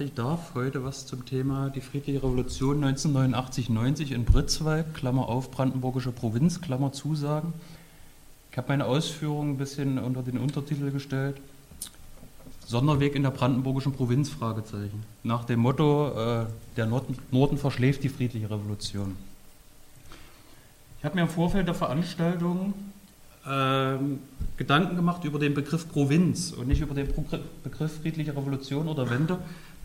gesagt, ich darf heute was zum Thema die friedliche Revolution 1989-90 in Britzweig, Klammer auf, brandenburgische Provinz, Klammer zu sagen. Ich habe meine Ausführungen ein bisschen unter den Untertitel gestellt. Sonderweg in der brandenburgischen Provinz, Fragezeichen. Nach dem Motto, äh, der Norden, Norden verschläft die friedliche Revolution. Ich habe mir im Vorfeld der Veranstaltung ähm, Gedanken gemacht über den Begriff Provinz und nicht über den Begriff friedliche Revolution oder Wende.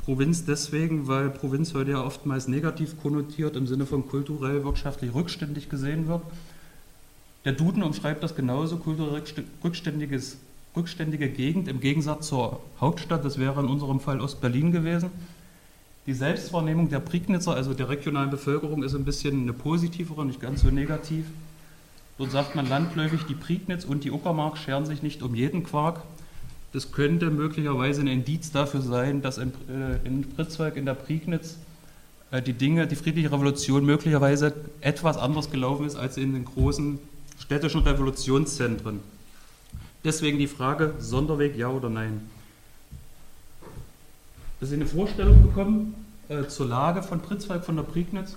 Provinz deswegen, weil Provinz heute ja oftmals negativ konnotiert im Sinne von kulturell, wirtschaftlich rückständig gesehen wird. Der Duden umschreibt das genauso, kulturell rückständiges, rückständige Gegend im Gegensatz zur Hauptstadt, das wäre in unserem Fall Ostberlin gewesen. Die Selbstwahrnehmung der Prignitzer, also der regionalen Bevölkerung, ist ein bisschen eine positivere, nicht ganz so negativ. Dort sagt man landläufig, die Prignitz und die Uckermark scheren sich nicht um jeden Quark. Das könnte möglicherweise ein Indiz dafür sein, dass in, äh, in Pritzwalk, in der Prignitz, äh, die Dinge, die friedliche Revolution möglicherweise etwas anders gelaufen ist als in den großen städtischen Revolutionszentren. Deswegen die Frage, Sonderweg ja oder nein. Dass Sie eine Vorstellung bekommen äh, zur Lage von Pritzwalk, von der Prignitz.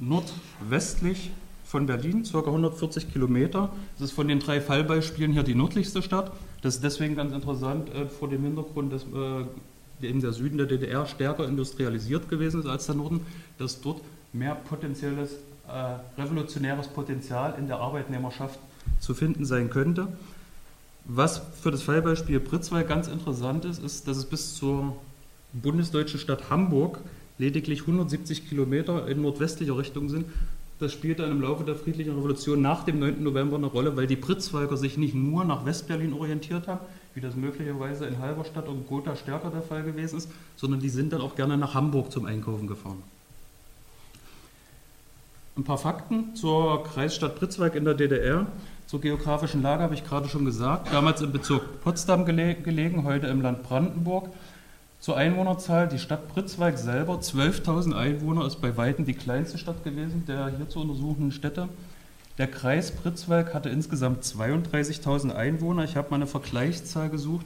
Nordwestlich von Berlin, ca. 140 Kilometer. Das ist von den drei Fallbeispielen hier die nördlichste Stadt. Das ist deswegen ganz interessant äh, vor dem Hintergrund, dass äh, eben der Süden der DDR stärker industrialisiert gewesen ist als der Norden, dass dort mehr potenzielles äh, revolutionäres Potenzial in der Arbeitnehmerschaft zu finden sein könnte. Was für das Fallbeispiel Pritzwalk ganz interessant ist, ist, dass es bis zur bundesdeutschen Stadt Hamburg lediglich 170 Kilometer in nordwestlicher Richtung sind das spielte im Laufe der friedlichen Revolution nach dem 9. November eine Rolle, weil die Pritzwalker sich nicht nur nach Westberlin orientiert haben, wie das möglicherweise in Halberstadt und Gotha stärker der Fall gewesen ist, sondern die sind dann auch gerne nach Hamburg zum Einkaufen gefahren. Ein paar Fakten zur Kreisstadt Pritzwalk in der DDR. Zur geografischen Lage habe ich gerade schon gesagt. Damals im Bezirk Potsdam gelegen, heute im Land Brandenburg. Zur Einwohnerzahl, die Stadt Pritzwalk selber, 12.000 Einwohner, ist bei Weitem die kleinste Stadt gewesen der hier zu untersuchenden Städte. Der Kreis Pritzwalk hatte insgesamt 32.000 Einwohner. Ich habe mal eine Vergleichszahl gesucht.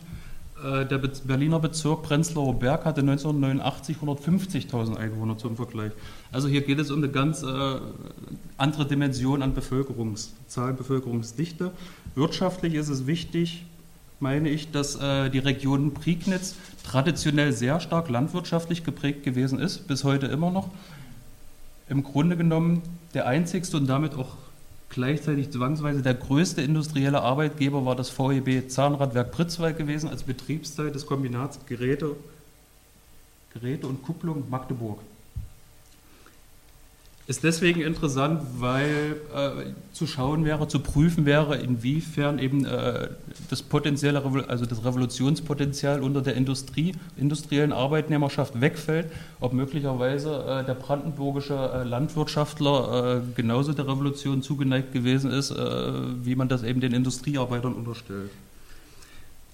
Äh, der Berliner Bezirk Prenzlauer Berg hatte 1989 150.000 Einwohner zum Vergleich. Also hier geht es um eine ganz äh, andere Dimension an Bevölkerungszahl, Bevölkerungsdichte. Wirtschaftlich ist es wichtig, meine ich, dass äh, die Region Prignitz traditionell sehr stark landwirtschaftlich geprägt gewesen ist, bis heute immer noch. Im Grunde genommen der einzigste und damit auch gleichzeitig zwangsweise der größte industrielle Arbeitgeber war das VEB Zahnradwerk Pritzwalk gewesen als Betriebsteil des Kombinats Geräte, Geräte und Kupplung Magdeburg. Ist deswegen interessant, weil äh, zu schauen wäre, zu prüfen wäre, inwiefern eben äh, das potenzielle, also das Revolutionspotenzial unter der Industrie, industriellen Arbeitnehmerschaft wegfällt, ob möglicherweise äh, der brandenburgische äh, Landwirtschaftler äh, genauso der Revolution zugeneigt gewesen ist, äh, wie man das eben den Industriearbeitern unterstellt.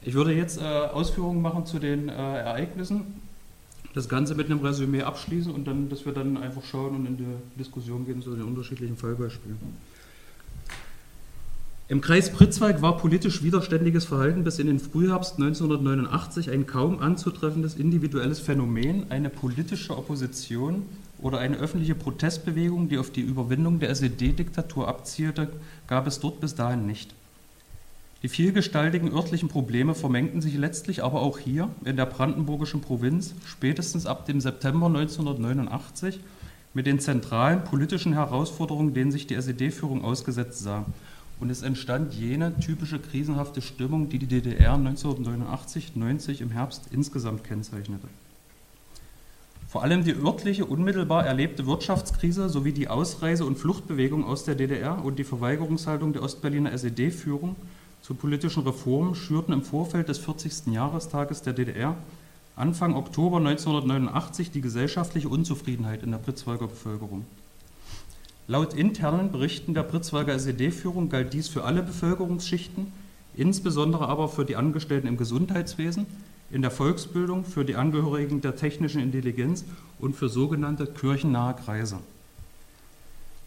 Ich würde jetzt Ausführungen machen zu den Ereignissen das Ganze mit einem Resümee abschließen und dann, dass wir dann einfach schauen und in die Diskussion gehen zu den unterschiedlichen Fallbeispielen. Im Kreis Pritzwalk war politisch widerständiges Verhalten bis in den Frühherbst 1989 ein kaum anzutreffendes individuelles Phänomen. Eine politische Opposition oder eine öffentliche Protestbewegung, die auf die Überwindung der SED-Diktatur abzielte, gab es dort bis dahin nicht. Die vielgestaltigen örtlichen Probleme vermengten sich letztlich aber auch hier in der brandenburgischen Provinz spätestens ab dem September 1989 mit den zentralen politischen Herausforderungen, denen sich die SED-Führung ausgesetzt sah. Und es entstand jene typische krisenhafte Stimmung, die die DDR 1989-90 im Herbst insgesamt kennzeichnete. Vor allem die örtliche, unmittelbar erlebte Wirtschaftskrise sowie die Ausreise- und Fluchtbewegung aus der DDR und die Verweigerungshaltung der Ostberliner SED-Führung zu politischen Reformen schürten im Vorfeld des 40. Jahrestages der DDR Anfang Oktober 1989 die gesellschaftliche Unzufriedenheit in der Pritzwalker Bevölkerung. Laut internen Berichten der Pritzwalker SED-Führung galt dies für alle Bevölkerungsschichten, insbesondere aber für die Angestellten im Gesundheitswesen, in der Volksbildung, für die Angehörigen der technischen Intelligenz und für sogenannte kirchennahe Kreise.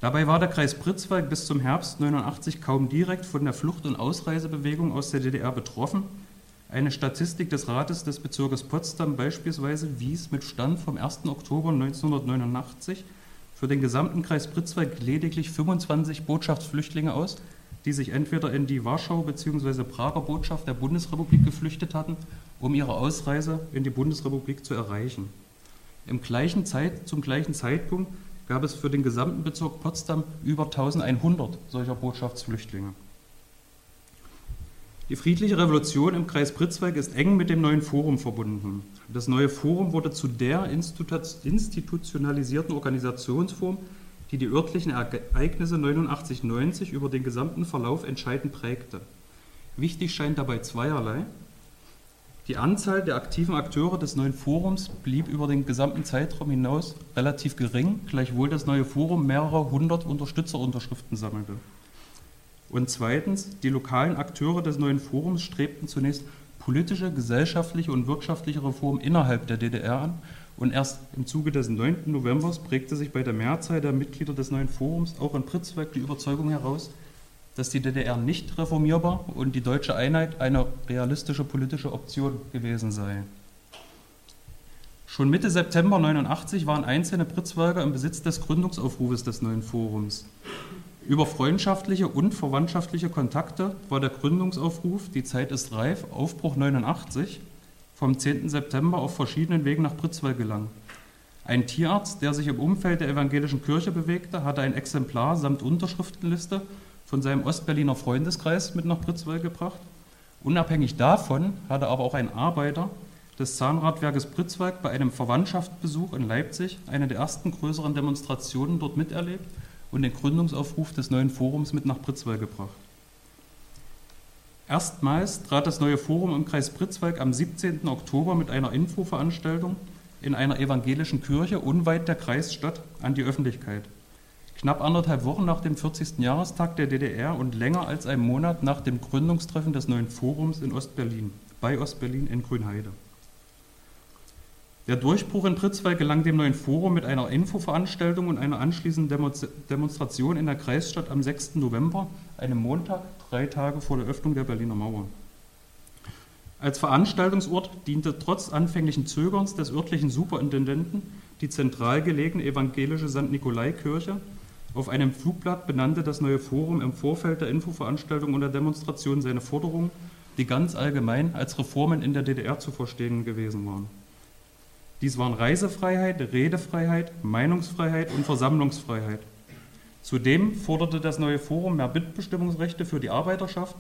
Dabei war der Kreis Pritzwalk bis zum Herbst 89 kaum direkt von der Flucht- und Ausreisebewegung aus der DDR betroffen. Eine Statistik des Rates des Bezirkes Potsdam beispielsweise wies mit Stand vom 1. Oktober 1989 für den gesamten Kreis Pritzwalk lediglich 25 Botschaftsflüchtlinge aus, die sich entweder in die Warschau bzw. Prager Botschaft der Bundesrepublik geflüchtet hatten, um ihre Ausreise in die Bundesrepublik zu erreichen. Im gleichen Zeit, zum gleichen Zeitpunkt gab es für den gesamten Bezirk Potsdam über 1100 solcher Botschaftsflüchtlinge. Die friedliche Revolution im Kreis Pritzwalk ist eng mit dem neuen Forum verbunden. Das neue Forum wurde zu der institutionalisierten Organisationsform, die die örtlichen Ereignisse 89-90 über den gesamten Verlauf entscheidend prägte. Wichtig scheint dabei zweierlei. Die Anzahl der aktiven Akteure des neuen Forums blieb über den gesamten Zeitraum hinaus relativ gering, gleichwohl das neue Forum mehrere hundert Unterstützerunterschriften sammelte. Und zweitens, die lokalen Akteure des neuen Forums strebten zunächst politische, gesellschaftliche und wirtschaftliche Reformen innerhalb der DDR an und erst im Zuge des 9. Novembers prägte sich bei der Mehrzahl der Mitglieder des neuen Forums auch in Pritzwalk die Überzeugung heraus, dass die DDR nicht reformierbar und die deutsche Einheit eine realistische politische Option gewesen sei. Schon Mitte September 89 waren einzelne Pritzwalker im Besitz des Gründungsaufrufes des neuen Forums. Über freundschaftliche und verwandtschaftliche Kontakte war der Gründungsaufruf Die Zeit ist reif, Aufbruch 89 vom 10. September auf verschiedenen Wegen nach Pritzwalk gelangt. Ein Tierarzt, der sich im Umfeld der evangelischen Kirche bewegte, hatte ein Exemplar samt Unterschriftenliste von seinem Ostberliner Freundeskreis mit nach Pritzwalk gebracht. Unabhängig davon hatte aber auch ein Arbeiter des Zahnradwerkes Pritzwalk bei einem Verwandtschaftsbesuch in Leipzig eine der ersten größeren Demonstrationen dort miterlebt und den Gründungsaufruf des neuen Forums mit nach Pritzwalk gebracht. Erstmals trat das neue Forum im Kreis Pritzwalk am 17. Oktober mit einer Infoveranstaltung in einer evangelischen Kirche unweit der Kreisstadt an die Öffentlichkeit. Knapp anderthalb Wochen nach dem 40. Jahrestag der DDR und länger als einen Monat nach dem Gründungstreffen des neuen Forums in Ostberlin, bei Ostberlin in Grünheide. Der Durchbruch in Pritzwalk gelang dem neuen Forum mit einer Infoveranstaltung und einer anschließenden Demonstration in der Kreisstadt am 6. November, einem Montag, drei Tage vor der Öffnung der Berliner Mauer. Als Veranstaltungsort diente trotz anfänglichen Zögerns des örtlichen Superintendenten die zentral gelegene evangelische St. Nikolai-Kirche. Auf einem Flugblatt benannte das neue Forum im Vorfeld der Infoveranstaltung und der Demonstration seine Forderungen, die ganz allgemein als Reformen in der DDR zu verstehen gewesen waren. Dies waren Reisefreiheit, Redefreiheit, Meinungsfreiheit und Versammlungsfreiheit. Zudem forderte das neue Forum mehr Mitbestimmungsrechte für die Arbeiterschaft,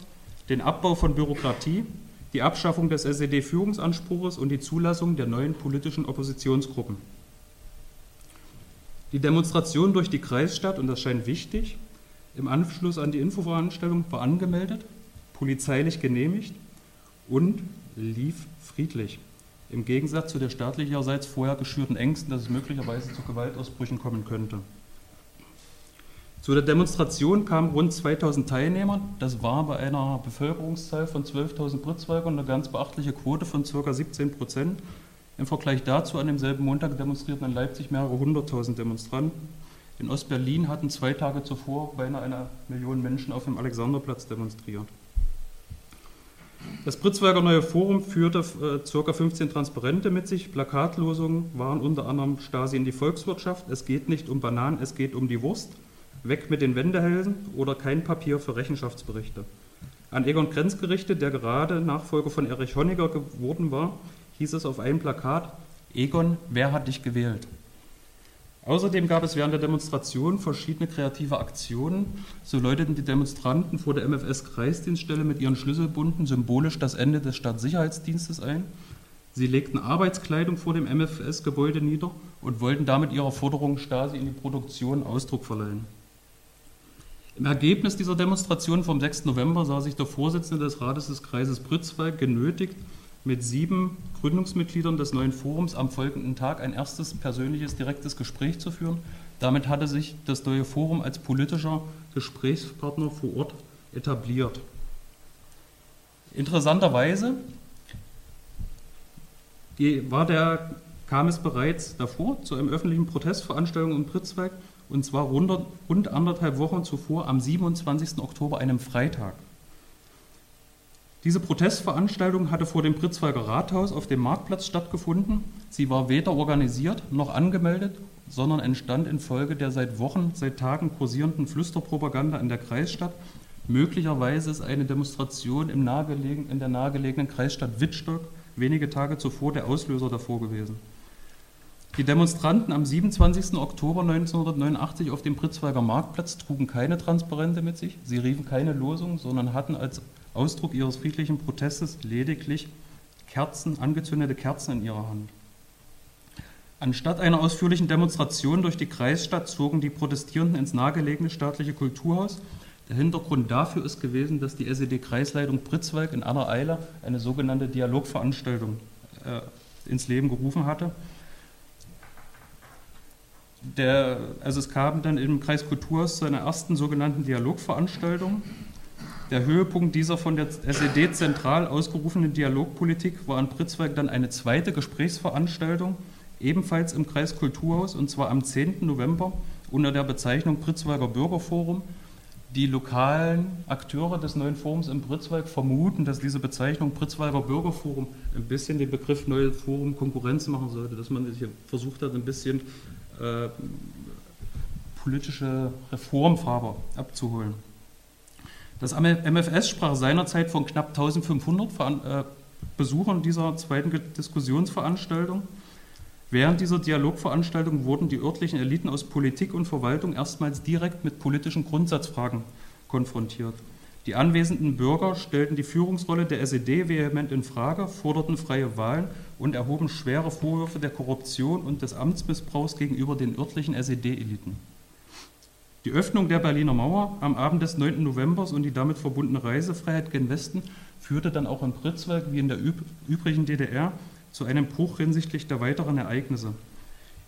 den Abbau von Bürokratie, die Abschaffung des SED-Führungsanspruches und die Zulassung der neuen politischen Oppositionsgruppen. Die Demonstration durch die Kreisstadt, und das scheint wichtig, im Anschluss an die Infoveranstaltung war angemeldet, polizeilich genehmigt und lief friedlich. Im Gegensatz zu der staatlicherseits vorher geschürten Ängsten, dass es möglicherweise zu Gewaltausbrüchen kommen könnte. Zu der Demonstration kamen rund 2000 Teilnehmer. Das war bei einer Bevölkerungszahl von 12.000 Pritzwalkern eine ganz beachtliche Quote von ca. 17 Prozent. Im Vergleich dazu an demselben Montag demonstrierten in Leipzig mehrere hunderttausend Demonstranten. In Ostberlin hatten zwei Tage zuvor beinahe eine Million Menschen auf dem Alexanderplatz demonstriert. Das Pritzwalker Neue Forum führte äh, ca. 15 Transparente mit sich. Plakatlosungen waren unter anderem Stasi in die Volkswirtschaft, es geht nicht um Bananen, es geht um die Wurst, weg mit den Wendehälsen oder kein Papier für Rechenschaftsberichte. An Egon Krenz gerichtet, der gerade Nachfolger von Erich Honecker geworden war, hieß es auf einem Plakat, Egon, wer hat dich gewählt? Außerdem gab es während der Demonstration verschiedene kreative Aktionen. So läuteten die Demonstranten vor der MFS-Kreisdienststelle mit ihren Schlüsselbunden symbolisch das Ende des Staatssicherheitsdienstes ein. Sie legten Arbeitskleidung vor dem MFS-Gebäude nieder und wollten damit ihrer Forderung Stasi in die Produktion Ausdruck verleihen. Im Ergebnis dieser Demonstration vom 6. November sah sich der Vorsitzende des Rates des Kreises Pritzwalk genötigt, mit sieben Gründungsmitgliedern des neuen Forums am folgenden Tag ein erstes persönliches, direktes Gespräch zu führen. Damit hatte sich das neue Forum als politischer Gesprächspartner vor Ort etabliert. Interessanterweise war der, kam es bereits davor zu einem öffentlichen Protestveranstaltung in Pritzwalk und zwar rund, rund anderthalb Wochen zuvor am 27. Oktober, einem Freitag. Diese Protestveranstaltung hatte vor dem Pritzwalker Rathaus auf dem Marktplatz stattgefunden. Sie war weder organisiert noch angemeldet, sondern entstand infolge der seit Wochen, seit Tagen kursierenden Flüsterpropaganda in der Kreisstadt. Möglicherweise ist eine Demonstration im nahegelegen, in der nahegelegenen Kreisstadt Wittstock wenige Tage zuvor der Auslöser davor gewesen. Die Demonstranten am 27. Oktober 1989 auf dem Pritzwalker Marktplatz trugen keine Transparente mit sich, sie riefen keine Losung, sondern hatten als Ausdruck ihres friedlichen Protestes lediglich Kerzen, angezündete Kerzen in ihrer Hand. Anstatt einer ausführlichen Demonstration durch die Kreisstadt zogen die Protestierenden ins nahegelegene staatliche Kulturhaus. Der Hintergrund dafür ist gewesen, dass die SED-Kreisleitung Pritzwalk in aller Eile eine sogenannte Dialogveranstaltung äh, ins Leben gerufen hatte. Der, also es kam dann im Kreis Kulturhaus zu einer ersten sogenannten Dialogveranstaltung. Der Höhepunkt dieser von der SED zentral ausgerufenen Dialogpolitik war in Pritzwalk dann eine zweite Gesprächsveranstaltung, ebenfalls im Kreis Kulturhaus, und zwar am 10. November unter der Bezeichnung Pritzwalker Bürgerforum. Die lokalen Akteure des neuen Forums in Pritzwalk vermuten, dass diese Bezeichnung Pritzwalker Bürgerforum ein bisschen den Begriff Neues Forum Konkurrenz machen sollte, dass man sich versucht hat, ein bisschen äh, politische Reformfarbe abzuholen. Das MFS sprach seinerzeit von knapp 1500 äh, Besuchern dieser zweiten Diskussionsveranstaltung. Während dieser Dialogveranstaltung wurden die örtlichen Eliten aus Politik und Verwaltung erstmals direkt mit politischen Grundsatzfragen konfrontiert. Die anwesenden Bürger stellten die Führungsrolle der SED vehement in Frage, forderten freie Wahlen und erhoben schwere Vorwürfe der Korruption und des Amtsmissbrauchs gegenüber den örtlichen SED-Eliten. Die Öffnung der Berliner Mauer am Abend des 9. November und die damit verbundene Reisefreiheit gen Westen führte dann auch in Pritzwalk wie in der übrigen DDR zu einem Bruch hinsichtlich der weiteren Ereignisse.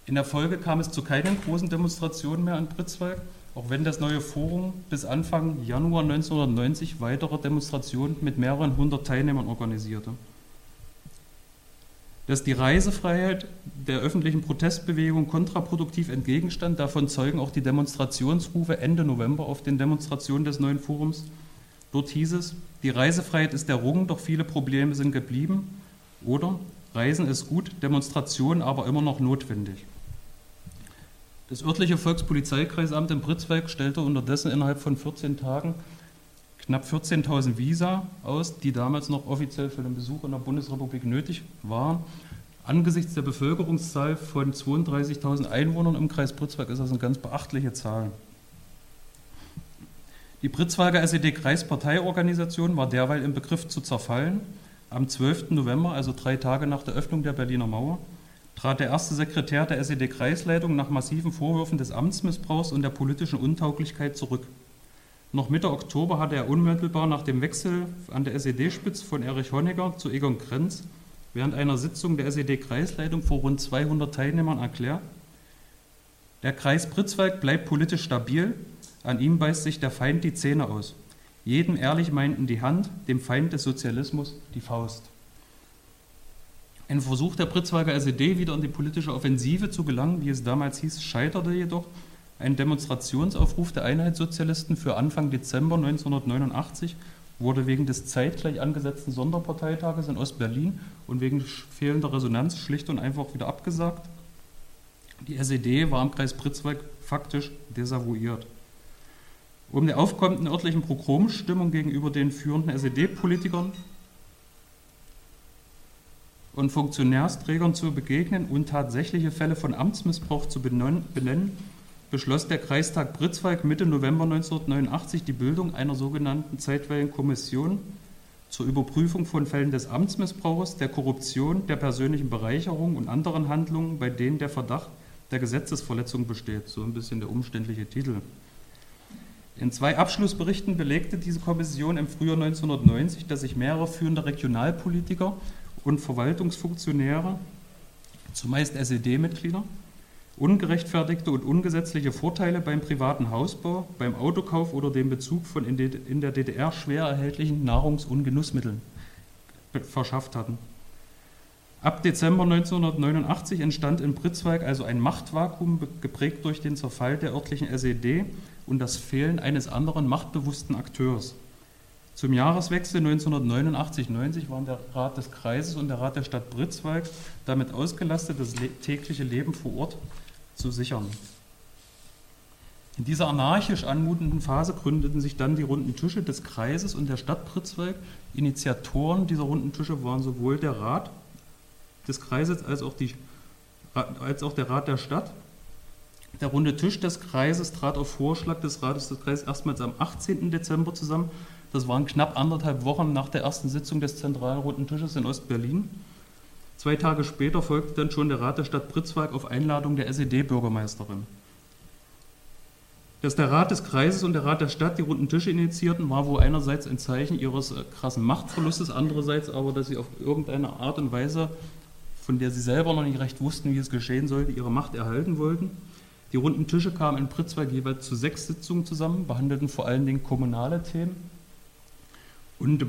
In der Folge kam es zu keinen großen Demonstrationen mehr in Pritzwalk, auch wenn das neue Forum bis Anfang Januar 1990 weitere Demonstrationen mit mehreren hundert Teilnehmern organisierte dass die Reisefreiheit der öffentlichen Protestbewegung kontraproduktiv entgegenstand. Davon zeugen auch die Demonstrationsrufe Ende November auf den Demonstrationen des neuen Forums. Dort hieß es, die Reisefreiheit ist errungen, doch viele Probleme sind geblieben. Oder Reisen ist gut, Demonstrationen aber immer noch notwendig. Das örtliche Volkspolizeikreisamt in Pritzwalk stellte unterdessen innerhalb von 14 Tagen knapp 14.000 Visa aus, die damals noch offiziell für den Besuch in der Bundesrepublik nötig waren. Angesichts der Bevölkerungszahl von 32.000 Einwohnern im Kreis Pritzwalk ist das eine ganz beachtliche Zahl. Die Pritzwalker SED-Kreisparteiorganisation war derweil im Begriff zu zerfallen. Am 12. November, also drei Tage nach der Öffnung der Berliner Mauer, trat der erste Sekretär der SED-Kreisleitung nach massiven Vorwürfen des Amtsmissbrauchs und der politischen Untauglichkeit zurück. Noch Mitte Oktober hatte er unmittelbar nach dem Wechsel an der SED-Spitze von Erich Honecker zu Egon Krenz während einer Sitzung der SED-Kreisleitung vor rund 200 Teilnehmern erklärt, der Kreis Pritzwalk bleibt politisch stabil, an ihm beißt sich der Feind die Zähne aus. Jedem ehrlich meinten die Hand, dem Feind des Sozialismus die Faust. Ein Versuch der Pritzwalker SED, wieder in die politische Offensive zu gelangen, wie es damals hieß, scheiterte jedoch ein Demonstrationsaufruf der Einheitssozialisten für Anfang Dezember 1989 wurde wegen des zeitgleich angesetzten Sonderparteitages in Ostberlin und wegen fehlender Resonanz schlicht und einfach wieder abgesagt. Die SED war im Kreis Pritzwalk faktisch desavouiert. Um der aufkommenden örtlichen Progromstimmung gegenüber den führenden SED-Politikern und Funktionärsträgern zu begegnen und tatsächliche Fälle von Amtsmissbrauch zu benennen, beschloss der Kreistag Pritzwalk Mitte November 1989 die Bildung einer sogenannten zeitweiligen Kommission zur Überprüfung von Fällen des Amtsmissbrauchs, der Korruption, der persönlichen Bereicherung und anderen Handlungen, bei denen der Verdacht der Gesetzesverletzung besteht. So ein bisschen der umständliche Titel. In zwei Abschlussberichten belegte diese Kommission im Frühjahr 1990, dass sich mehrere führende Regionalpolitiker und Verwaltungsfunktionäre, zumeist SED-Mitglieder, ungerechtfertigte und ungesetzliche Vorteile beim privaten Hausbau, beim Autokauf oder dem Bezug von in der DDR schwer erhältlichen Nahrungs- und Genussmitteln verschafft hatten. Ab Dezember 1989 entstand in Pritzwalk also ein Machtvakuum, geprägt durch den Zerfall der örtlichen SED und das Fehlen eines anderen machtbewussten Akteurs. Zum Jahreswechsel 1989-90 waren der Rat des Kreises und der Rat der Stadt Britzwalk damit ausgelastet, das tägliche Leben vor Ort zu sichern. In dieser anarchisch anmutenden Phase gründeten sich dann die runden Tische des Kreises und der Stadt Pritzwalk. Initiatoren dieser runden Tische waren sowohl der Rat des Kreises als auch, die, als auch der Rat der Stadt. Der runde Tisch des Kreises trat auf Vorschlag des Rates des Kreises erstmals am 18. Dezember zusammen. Das waren knapp anderthalb Wochen nach der ersten Sitzung des Zentralen Runden Tisches in Ostberlin. Zwei Tage später folgte dann schon der Rat der Stadt Pritzwalk auf Einladung der SED-Bürgermeisterin. Dass der Rat des Kreises und der Rat der Stadt die runden Tische initiierten, war wohl einerseits ein Zeichen ihres äh, krassen Machtverlustes, andererseits aber, dass sie auf irgendeine Art und Weise, von der sie selber noch nicht recht wussten, wie es geschehen sollte, ihre Macht erhalten wollten. Die runden Tische kamen in Pritzwalk jeweils zu sechs Sitzungen zusammen, behandelten vor allen Dingen kommunale Themen und äh,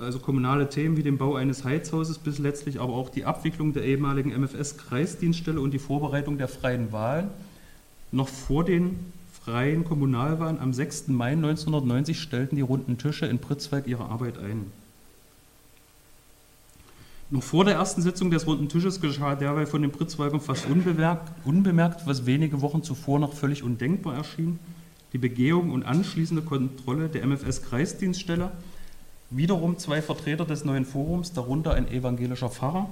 also kommunale Themen wie den Bau eines Heizhauses bis letztlich aber auch die Abwicklung der ehemaligen MFS-Kreisdienststelle und die Vorbereitung der freien Wahlen noch vor den freien Kommunalwahlen am 6. Mai 1990 stellten die runden Tische in Pritzwalk ihre Arbeit ein. Noch vor der ersten Sitzung des runden Tisches geschah derweil von den Pritzwalkern fast unbemerkt, unbemerkt, was wenige Wochen zuvor noch völlig undenkbar erschien, die Begehung und anschließende Kontrolle der MFS-Kreisdienststelle. Wiederum zwei Vertreter des neuen Forums, darunter ein evangelischer Pfarrer,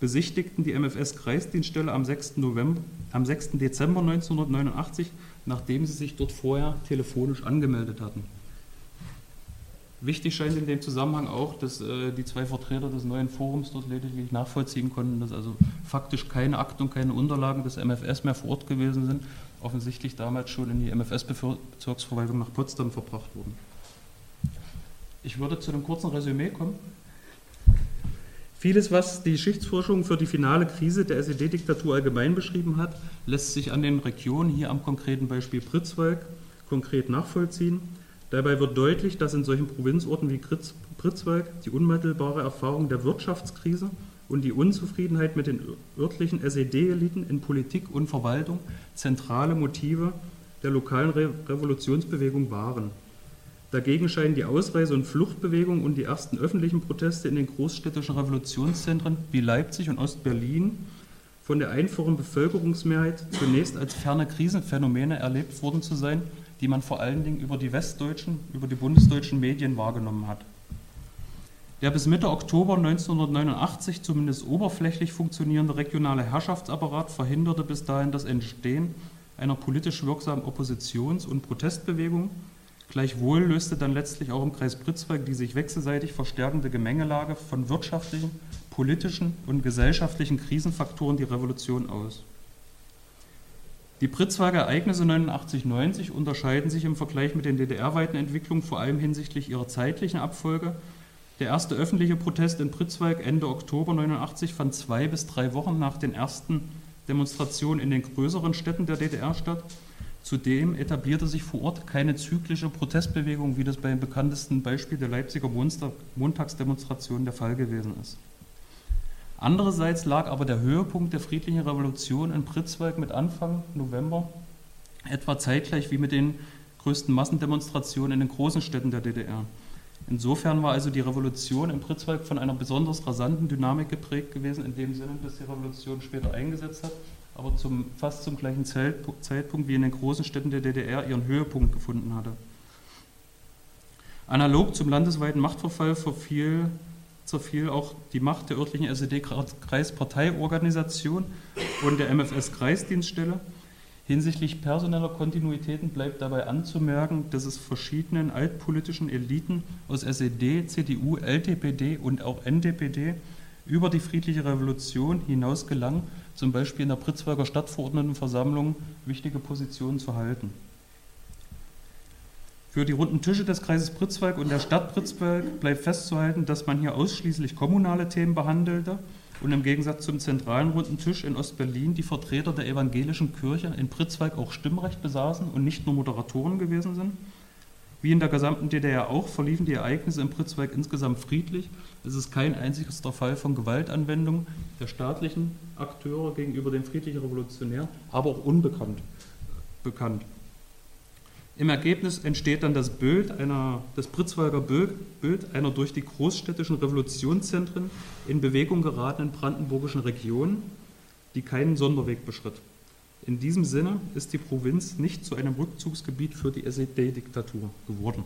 besichtigten die MFS-Kreisdienststelle am 6. November, am 6. Dezember 1989, nachdem sie sich dort vorher telefonisch angemeldet hatten. Wichtig scheint in dem Zusammenhang auch, dass äh, die zwei Vertreter des neuen Forums dort lediglich nachvollziehen konnten, dass also faktisch keine Akten und keine Unterlagen des MFS mehr vor Ort gewesen sind, offensichtlich damals schon in die MFS-Bezirksverwaltung nach Potsdam verbracht wurden. Ich würde zu einem kurzen Resümee kommen. Vieles, was die Geschichtsforschung für die finale Krise der SED-Diktatur allgemein beschrieben hat, lässt sich an den Regionen, hier am konkreten Beispiel Pritzwalk, konkret nachvollziehen. Dabei wird deutlich, dass in solchen Provinzorten wie Pritzwalk die unmittelbare Erfahrung der Wirtschaftskrise und die Unzufriedenheit mit den örtlichen SED-Eliten in Politik und Verwaltung zentrale Motive der lokalen Re Revolutionsbewegung waren. Dagegen scheinen die Ausreise- und Fluchtbewegung und die ersten öffentlichen Proteste in den großstädtischen Revolutionszentren wie Leipzig und Ostberlin von der einfachen Bevölkerungsmehrheit zunächst als ferne Krisenphänomene erlebt worden zu sein, die man vor allen Dingen über die westdeutschen, über die bundesdeutschen Medien wahrgenommen hat. Der bis Mitte Oktober 1989 zumindest oberflächlich funktionierende regionale Herrschaftsapparat verhinderte bis dahin das Entstehen einer politisch wirksamen Oppositions- und Protestbewegung Gleichwohl löste dann letztlich auch im Kreis Pritzwalk die sich wechselseitig verstärkende Gemengelage von wirtschaftlichen, politischen und gesellschaftlichen Krisenfaktoren die Revolution aus. Die Pritzwalker Ereignisse 89-90 unterscheiden sich im Vergleich mit den DDR-weiten Entwicklungen vor allem hinsichtlich ihrer zeitlichen Abfolge. Der erste öffentliche Protest in Pritzwalk Ende Oktober 89 fand zwei bis drei Wochen nach den ersten Demonstrationen in den größeren Städten der DDR statt Zudem etablierte sich vor Ort keine zyklische Protestbewegung, wie das beim bekanntesten Beispiel der Leipziger Montagsdemonstration der Fall gewesen ist. Andererseits lag aber der Höhepunkt der friedlichen Revolution in Pritzwalk mit Anfang November etwa zeitgleich wie mit den größten Massendemonstrationen in den großen Städten der DDR. Insofern war also die Revolution in Pritzwalk von einer besonders rasanten Dynamik geprägt gewesen, in dem Sinne, dass die Revolution später eingesetzt hat aber zum, fast zum gleichen Zeitpunkt wie in den großen Städten der DDR ihren Höhepunkt gefunden hatte. Analog zum landesweiten Machtverfall verfiel, zerfiel auch die Macht der örtlichen SED-Kreisparteiorganisation und der MFS-Kreisdienststelle. Hinsichtlich personeller Kontinuitäten bleibt dabei anzumerken, dass es verschiedenen altpolitischen Eliten aus SED, CDU, LTPD und auch NDPD über die friedliche Revolution hinaus gelang, zum Beispiel in der Pritzwalker Stadtverordnetenversammlung wichtige Positionen zu halten. Für die runden Tische des Kreises Pritzwalk und der Stadt Pritzwalk bleibt festzuhalten, dass man hier ausschließlich kommunale Themen behandelte und im Gegensatz zum zentralen runden Tisch in Ostberlin die Vertreter der evangelischen Kirche in Pritzwalk auch Stimmrecht besaßen und nicht nur Moderatoren gewesen sind. Wie in der gesamten DDR auch verliefen die Ereignisse im Pritzwalk insgesamt friedlich. Es ist kein einziges der Fall von Gewaltanwendung der staatlichen Akteure gegenüber den friedlichen Revolutionären, aber auch unbekannt bekannt. Im Ergebnis entsteht dann das Bild, einer, das Pritzwalker Bild einer durch die großstädtischen Revolutionszentren in Bewegung geratenen brandenburgischen Region, die keinen Sonderweg beschritt. In diesem Sinne ist die Provinz nicht zu einem Rückzugsgebiet für die SED-Diktatur geworden.